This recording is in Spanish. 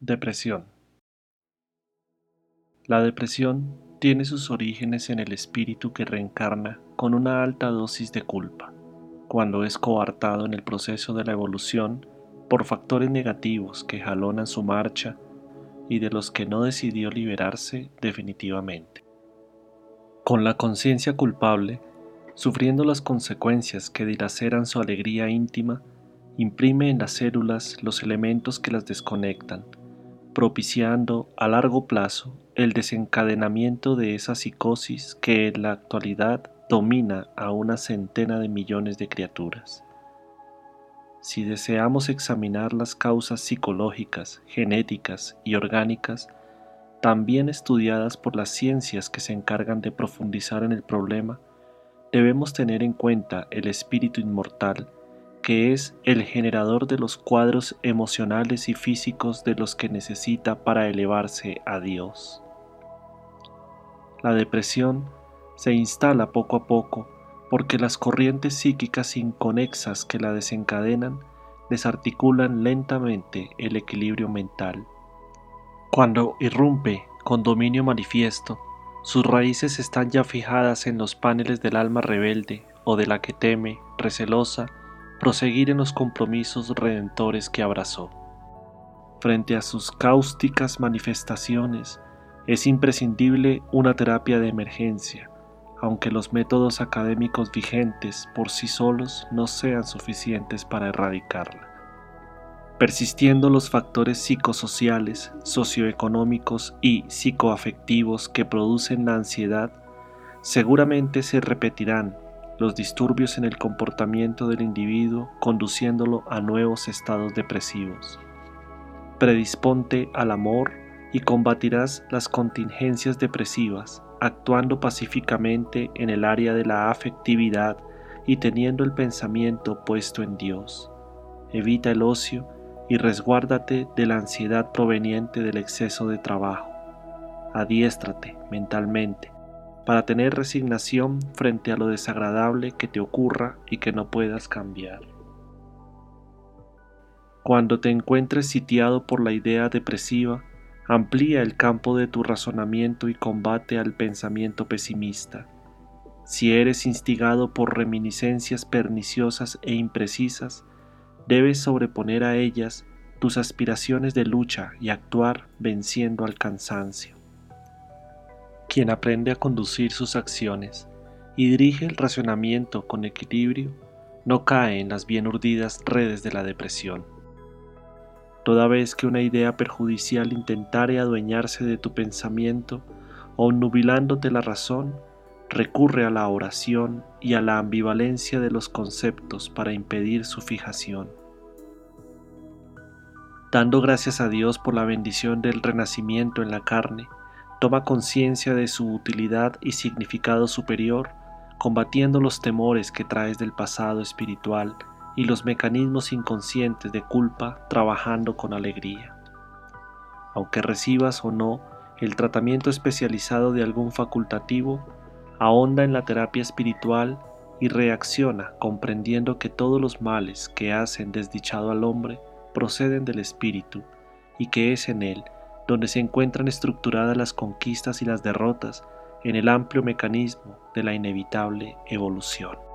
Depresión. La depresión tiene sus orígenes en el espíritu que reencarna con una alta dosis de culpa, cuando es coartado en el proceso de la evolución por factores negativos que jalonan su marcha y de los que no decidió liberarse definitivamente. Con la conciencia culpable, sufriendo las consecuencias que dilaceran su alegría íntima, imprime en las células los elementos que las desconectan, propiciando a largo plazo el desencadenamiento de esa psicosis que en la actualidad domina a una centena de millones de criaturas. Si deseamos examinar las causas psicológicas, genéticas y orgánicas, también estudiadas por las ciencias que se encargan de profundizar en el problema, debemos tener en cuenta el espíritu inmortal que es el generador de los cuadros emocionales y físicos de los que necesita para elevarse a Dios. La depresión se instala poco a poco porque las corrientes psíquicas inconexas que la desencadenan desarticulan lentamente el equilibrio mental. Cuando irrumpe con dominio manifiesto, sus raíces están ya fijadas en los paneles del alma rebelde o de la que teme, recelosa proseguir en los compromisos redentores que abrazó. Frente a sus cáusticas manifestaciones, es imprescindible una terapia de emergencia, aunque los métodos académicos vigentes por sí solos no sean suficientes para erradicarla. Persistiendo los factores psicosociales, socioeconómicos y psicoafectivos que producen la ansiedad, seguramente se repetirán los disturbios en el comportamiento del individuo conduciéndolo a nuevos estados depresivos. Predisponte al amor y combatirás las contingencias depresivas, actuando pacíficamente en el área de la afectividad y teniendo el pensamiento puesto en Dios. Evita el ocio y resguárdate de la ansiedad proveniente del exceso de trabajo. Adiéstrate mentalmente para tener resignación frente a lo desagradable que te ocurra y que no puedas cambiar. Cuando te encuentres sitiado por la idea depresiva, amplía el campo de tu razonamiento y combate al pensamiento pesimista. Si eres instigado por reminiscencias perniciosas e imprecisas, debes sobreponer a ellas tus aspiraciones de lucha y actuar venciendo al cansancio. Quien aprende a conducir sus acciones y dirige el racionamiento con equilibrio, no cae en las bien urdidas redes de la depresión. Toda vez que una idea perjudicial intentare adueñarse de tu pensamiento, o nubilándote la razón, recurre a la oración y a la ambivalencia de los conceptos para impedir su fijación. Dando gracias a Dios por la bendición del renacimiento en la carne, toma conciencia de su utilidad y significado superior, combatiendo los temores que traes del pasado espiritual y los mecanismos inconscientes de culpa trabajando con alegría. Aunque recibas o no el tratamiento especializado de algún facultativo, ahonda en la terapia espiritual y reacciona comprendiendo que todos los males que hacen desdichado al hombre proceden del espíritu y que es en él donde se encuentran estructuradas las conquistas y las derrotas en el amplio mecanismo de la inevitable evolución.